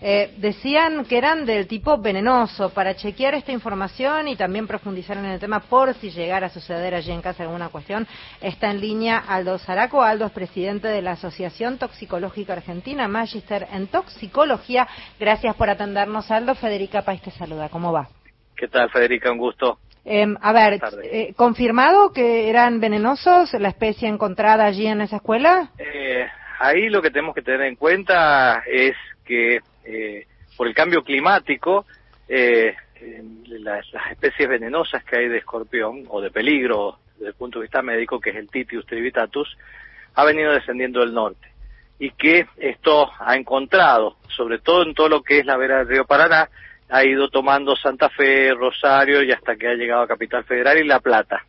Eh, decían que eran del tipo venenoso. Para chequear esta información y también profundizar en el tema por si llegara a suceder allí en casa alguna cuestión, está en línea Aldo Zaraco. Aldo es presidente de la Asociación Toxicológica Argentina, Magister en Toxicología. Gracias por atendernos, Aldo. Federica País te saluda. ¿Cómo va? ¿Qué tal, Federica? Un gusto. Em, a ver, eh, ¿confirmado que eran venenosos la especie encontrada allí en esa escuela? Eh, ahí lo que tenemos que tener en cuenta es que eh, por el cambio climático, las, especies venenosas que hay de escorpión o de peligro desde el punto de vista médico, que es el Titius trivitatus, ha venido descendiendo del norte y que esto ha encontrado, sobre todo en todo lo que es la vera del río Paraná, ha ido tomando Santa Fe, Rosario y hasta que ha llegado a Capital Federal y La Plata.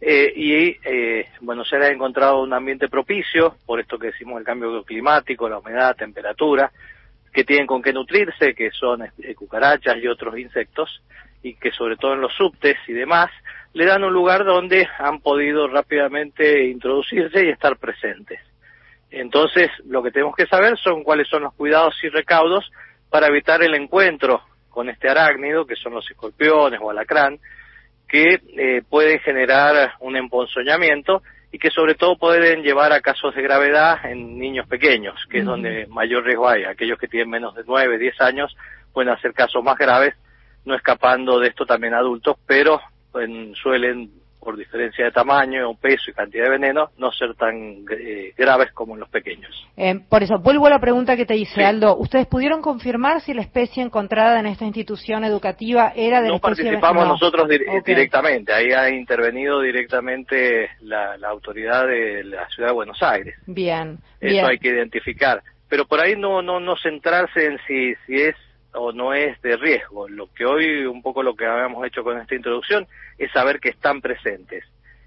Eh, y eh, Buenos Aires ha encontrado un ambiente propicio, por esto que decimos el cambio climático, la humedad, temperatura, que tienen con qué nutrirse, que son eh, cucarachas y otros insectos, y que sobre todo en los subtes y demás, le dan un lugar donde han podido rápidamente introducirse y estar presentes. Entonces, lo que tenemos que saber son cuáles son los cuidados y recaudos para evitar el encuentro con este arácnido, que son los escorpiones o alacrán, que eh, pueden generar un emponzoñamiento y que sobre todo pueden llevar a casos de gravedad en niños pequeños, que es donde mayor riesgo hay. Aquellos que tienen menos de 9, 10 años pueden hacer casos más graves, no escapando de esto también adultos, pero suelen por diferencia de tamaño, peso y cantidad de veneno, no ser tan eh, graves como en los pequeños. Eh, por eso, vuelvo a la pregunta que te hice, Aldo. ¿Ustedes pudieron confirmar si la especie encontrada en esta institución educativa era de No la especie participamos nosotros directamente, ahí ha intervenido directamente la, autoridad de la Ciudad de Buenos Aires. Bien. Eso hay que identificar. Pero por ahí no, no, no centrarse en si, si es o no es de riesgo. Lo que hoy, un poco lo que habíamos hecho con esta introducción, es saber que están presentes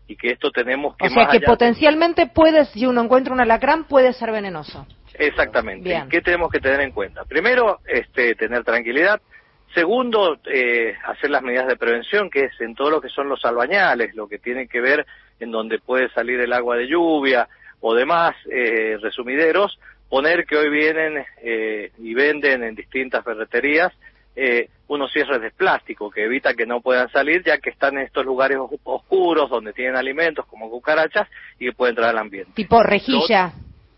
y que esto tenemos que... O sea, que potencialmente puede, si uno encuentra un alacrán, puede ser venenoso. Exactamente. ¿Qué tenemos que tener en cuenta? Primero, este, tener tranquilidad. Segundo, eh, hacer las medidas de prevención, que es en todo lo que son los albañales, lo que tiene que ver en donde puede salir el agua de lluvia o demás eh, resumideros, poner que hoy vienen eh, y venden en distintas ferreterías eh, unos cierres de plástico que evita que no puedan salir ya que están en estos lugares oscuros donde tienen alimentos como cucarachas y que pueden entrar al ambiente. Tipo rejilla.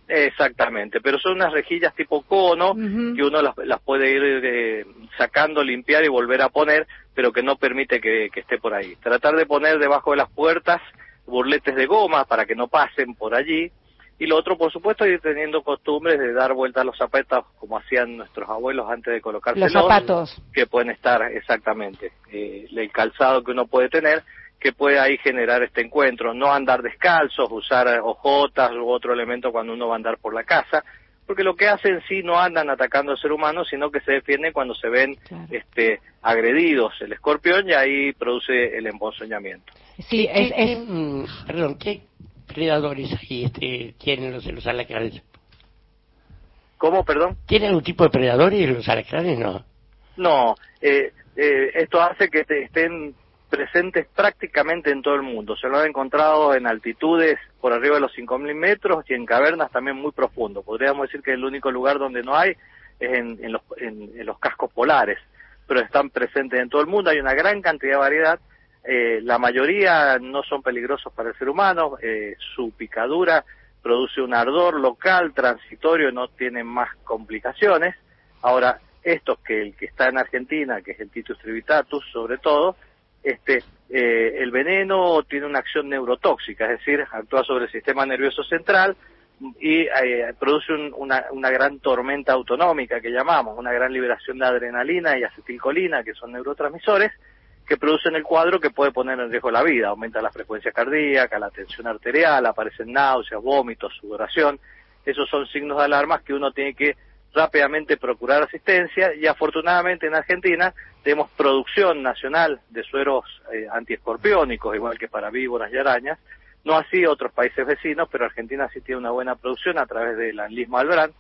Exactamente, pero son unas rejillas tipo cono que uno las, puede ir eh, sacando, limpiar y volver a poner, pero que no permite que, que esté por ahí. Tratar de poner debajo de las puertas burletes de goma para que no pasen por allí, y lo otro, por supuesto, ir teniendo costumbres de dar vuelta a los zapatos como hacían nuestros abuelos antes de colocarse los zapatos. Que pueden estar exactamente. Eh, el calzado que uno puede tener, que puede ahí generar este encuentro. No andar descalzos, usar hojotas u otro elemento cuando uno va a andar por la casa, porque lo que hacen sí no andan atacando al ser humano, sino que se defienden cuando se ven este, agredidos el escorpión y ahí produce el emponzoñamiento. Sí, es, es... Mm, perdón, ¿qué, predadores ahí este, tienen los, los alacranes? ¿Cómo, perdón? ¿Tienen algún tipo de predadores los alacranes? No. No, eh, eh, esto hace que estén presentes prácticamente en todo el mundo. Se lo han encontrado en altitudes por arriba de los 5.000 metros y en cavernas también muy profundo. Podríamos decir que el único lugar donde no hay es en, los, en los cascos polares, pero están presentes en todo el mundo. Hay una gran cantidad de variedad eh, la mayoría no son peligrosos para el ser humano, eh, su picadura produce un ardor local, transitorio, no tienen más complicaciones. Ahora, estos que el que está en Argentina, que es el Titus trivitatus sobre todo, este, eh, el veneno tiene una acción neurotóxica, es decir, actúa sobre el sistema nervioso central y produce una, una gran tormenta autonómica que llamamos, una gran liberación de adrenalina y acetilcolina, que son neurotransmisores, que producen el cuadro que puede poner en riesgo la vida. Aumenta la frecuencia cardíaca, la tensión arterial, aparecen náuseas, vómitos, sudoración. Esos son signos de alarma que uno tiene que rápidamente procurar asistencia y afortunadamente en Argentina tenemos producción nacional de sueros eh, antiescorpiónicos, igual que para víboras y arañas. No así otros países vecinos, pero Argentina sí tiene una buena producción a través del Anlismo Albrán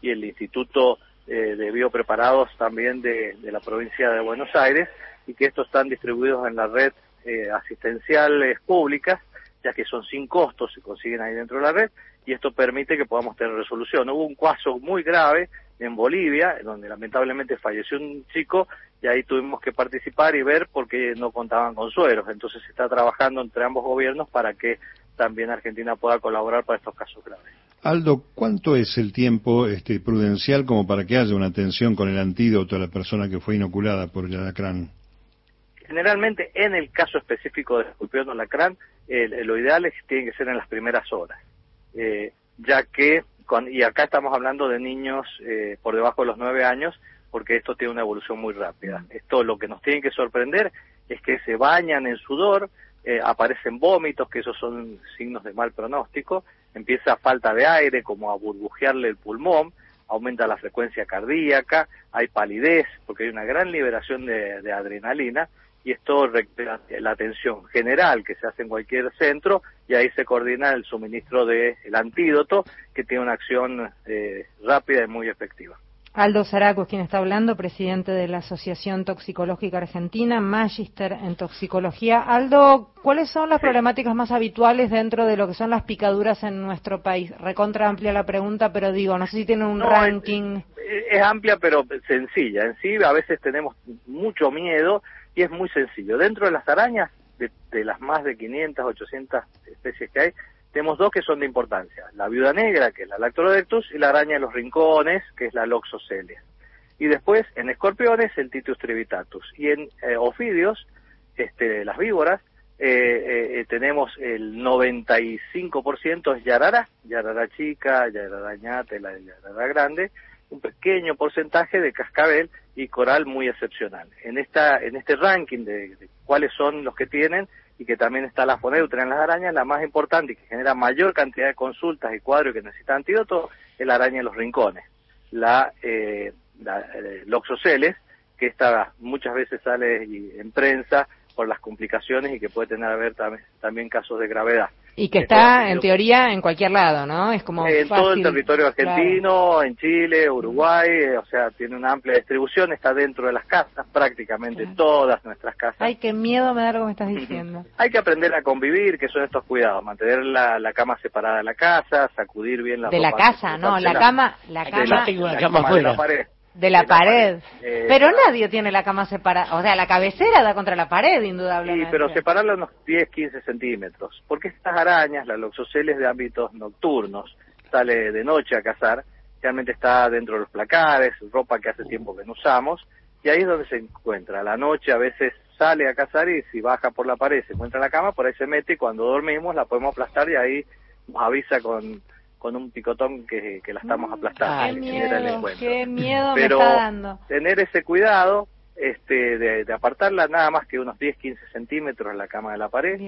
y el Instituto eh, de Biopreparados también de la provincia de Buenos Aires y que estos están distribuidos en la red eh, asistenciales públicas, ya que son sin costos, se consiguen ahí dentro de la red, y esto permite que podamos tener resolución. Hubo un caso muy grave en Bolivia, donde lamentablemente falleció un chico y ahí tuvimos que participar y ver por qué no contaban con sueros. Entonces se está trabajando entre ambos gobiernos para que también Argentina pueda colaborar para estos casos graves. Aldo, ¿cuánto es el tiempo este, prudencial como para que haya una atención con el antídoto a la persona que fue inoculada por el alacrán? Generalmente, en el caso específico del escorpión alacrán, lo ideal es que tiene que ser en las primeras horas, eh, ya que, y acá estamos hablando de niños eh, por debajo de los nueve años, porque esto tiene una evolución muy rápida. Esto lo que nos tiene que sorprender es que se bañan en sudor, eh, aparecen vómitos, que esos son signos de mal pronóstico, empieza falta de aire, como a burbujearle el pulmón, aumenta la frecuencia cardíaca, hay palidez, porque hay una gran liberación de, adrenalina, y esto la atención general que se hace en cualquier centro, y ahí se coordina el suministro del antídoto, que tiene una acción eh, rápida y muy efectiva. Aldo Zaraco es quien está hablando, presidente de la Asociación Toxicológica Argentina, Magister en Toxicología. Aldo, ¿cuáles son las problemáticas más habituales dentro de lo que son las picaduras en nuestro país? Recontra amplia la pregunta, pero digo, no sé si tienen un ranking. Es, amplia, pero sencilla. En sí, a veces tenemos mucho miedo y es muy sencillo. Dentro de las arañas, de, de las más de 500, 800 especies que hay, tenemos dos que son de importancia, la viuda negra, que es la Lactrodectus, y la araña de los rincones, que es la Loxocelia. Y después, en escorpiones, el Titus trivitatus. Y en eh, ofidios, este, las víboras, eh, eh, tenemos el 95% es yarara, yarara chica, yarara ñate, la yarara grande, un pequeño porcentaje de cascabel y coral muy excepcional. En esta en este ranking de cuáles son los que tienen, y que también está la foneutra en las arañas, la más importante y que genera mayor cantidad de consultas y cuadros que necesita antídoto es la araña de los rincones, la, eh, la eh, loxoceles, que muchas veces sale en prensa por las complicaciones y que puede tener a también casos de gravedad. Y que está, en teoría, en cualquier lado, ¿no? Es como En todo el territorio argentino, en Chile, Uruguay, eh, o sea, tiene una amplia distribución, está dentro de las casas, prácticamente todas nuestras casas. Ay, qué miedo me da lo que me estás diciendo. Hay que aprender a convivir, que son estos cuidados, mantener la, la cama separada de la casa, sacudir bien la De la casa, no, la cama, la cama... La, cama, de la pared. De la, pared. Eh, Pero nadie tiene la cama separada. O sea, la cabecera da contra la pared, indudablemente. Sí, pero separarla unos 10, 15 centímetros. Porque estas arañas, la loxoceles de ámbitos nocturnos, sale de noche a cazar, realmente está dentro de los placares, ropa que hace tiempo que no usamos, y ahí es donde se encuentra. la noche a veces sale a cazar y si baja por la pared se encuentra en la cama, por ahí se mete y cuando dormimos la podemos aplastar y ahí nos avisa con con un picotón que, la estamos aplastando. Qué miedo, qué miedo Pero me está dando. tener ese cuidado este, de, apartarla nada más que unos 10, 15 centímetros en la cama de la pared.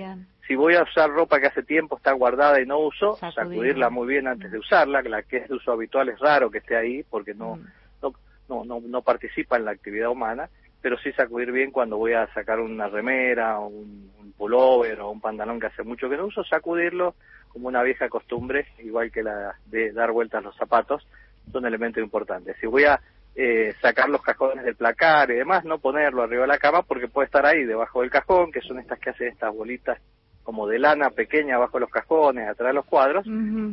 Si voy a usar ropa que hace tiempo está guardada y no uso, sacudirla muy bien antes de usarla, la que es de uso habitual es raro que esté ahí porque no, mm. no, no, no, participa en la actividad humana, pero sí sacudir bien cuando voy a sacar una remera, un, un pullover o un pantalón que hace mucho que no uso, sacudirlo como una vieja costumbre, igual que la de dar vueltas los zapatos, son elementos importantes. Si voy a eh, sacar los cajones del placar y demás, no ponerlo arriba de la cama porque puede estar ahí debajo del cajón, que son estas que hacen estas bolitas como de lana pequeña abajo de los cajones, atrás de los cuadros,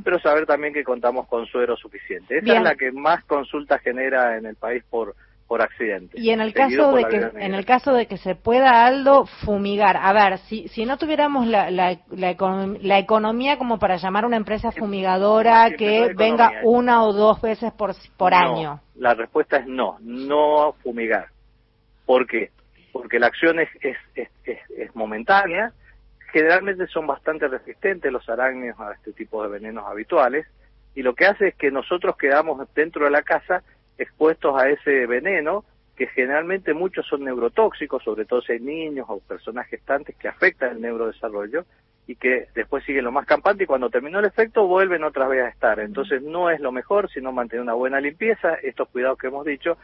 pero saber también que contamos con suero suficiente. Esa es la que más consulta genera en el país por por accidente. Y en el caso de que en el caso de que se pueda Aldo fumigar, a ver, si si no tuviéramos la la, la, economía como para llamar a una empresa fumigadora que venga una o dos veces por por año. La respuesta es no, no fumigar. ¿Por qué? Porque la acción es es, es, es momentánea, generalmente son bastante resistentes los arácnidos a este tipo de venenos habituales y lo que hace es que nosotros quedamos dentro de la casa expuestos a ese veneno, que generalmente muchos son neurotóxicos, sobre todo si hay niños o personas gestantes que afectan el neurodesarrollo y que después siguen lo más campante y cuando terminó el efecto vuelven otra vez a estar. Entonces no es lo mejor, sino mantener una buena limpieza, estos cuidados que hemos dicho,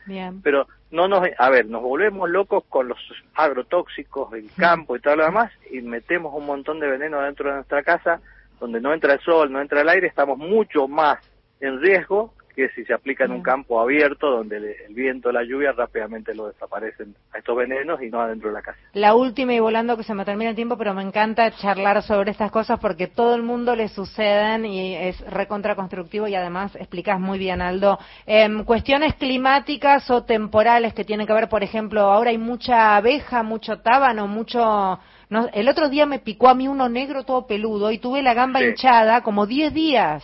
pero no nos, a ver, nos volvemos locos con los agrotóxicos del campo y todo lo demás y metemos un montón de veneno dentro de nuestra casa donde no entra el sol, no entra el aire, estamos mucho más en riesgo que si se aplica en un campo abierto donde el, el viento, la lluvia rápidamente lo desaparecen a estos venenos y no adentro de la casa. La última y volando que se me termina el tiempo, pero me encanta charlar sobre estas cosas porque todo el mundo le suceden y es recontraconstructivo y además explicas muy bien, Aldo. Em, cuestiones climáticas o temporales que tienen que ver, por ejemplo, ahora hay mucha abeja, mucho tábano, mucho... No, el otro día me picó a mí uno negro todo peludo y tuve la gamba Sí. hinchada como 10 días.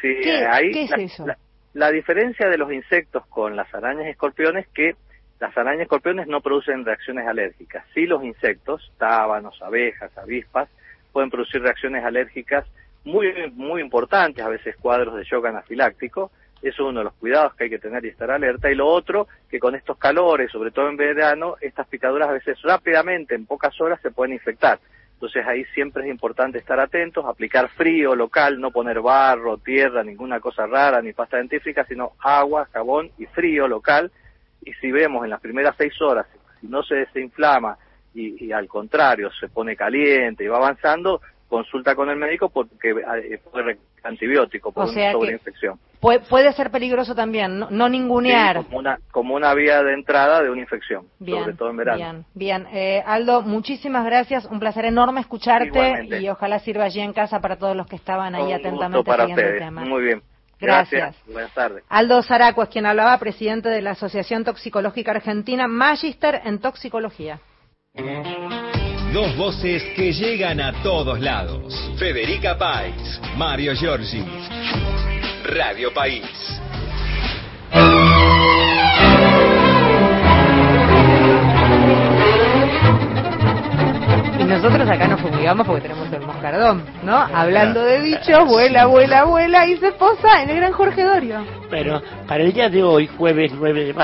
Sí, ¿Qué- ahí qué es la, eso? La, la diferencia de los insectos con las arañas y escorpiones es que las arañas y escorpiones no producen reacciones alérgicas. Sí los insectos, tábanos, abejas, avispas, pueden producir reacciones alérgicas muy, muy importantes, a veces cuadros de shock anafiláctico. Eso es uno de los cuidados que hay que tener y estar alerta. Y lo otro, que con estos calores, sobre todo en verano, estas picaduras a veces rápidamente, en pocas horas, se pueden infectar. Entonces ahí siempre es importante estar atentos, aplicar frío local, no poner barro, tierra, ninguna cosa rara, ni pasta dentífrica, sino agua, jabón y frío local. Y si vemos en las primeras seis horas, si no se desinflama y, y al contrario se pone caliente y va avanzando, consulta con el médico porque eh, puede requerir antibiótico por O sea una sobreinfección. Puede, puede ser peligroso también, no, no ningunear. Sí, como, una, como una vía de entrada de una infección, Bien, sobre todo en verano. Bien, bien. Eh, Aldo, muchísimas gracias. Un placer enorme escucharte Igualmente. y ojalá sirva allí en casa para todos los que estaban ahí Un atentamente gusto para siguiendo el tema. Muy bien. Gracias. Buenas tardes. Aldo Zaraco es quien hablaba, presidente de la Asociación Toxicológica Argentina, Magister en Toxicología. Dos voces que llegan a todos lados. Federica País, Mario Giorgi. Radio País. Y nosotros acá nos fumigamos porque tenemos el moscardón, ¿no? Hablando de bichos, vuela, vuela, vuela y se posa en el gran Jorge Dorio. Bueno, para el día de hoy, jueves 9 de mayo,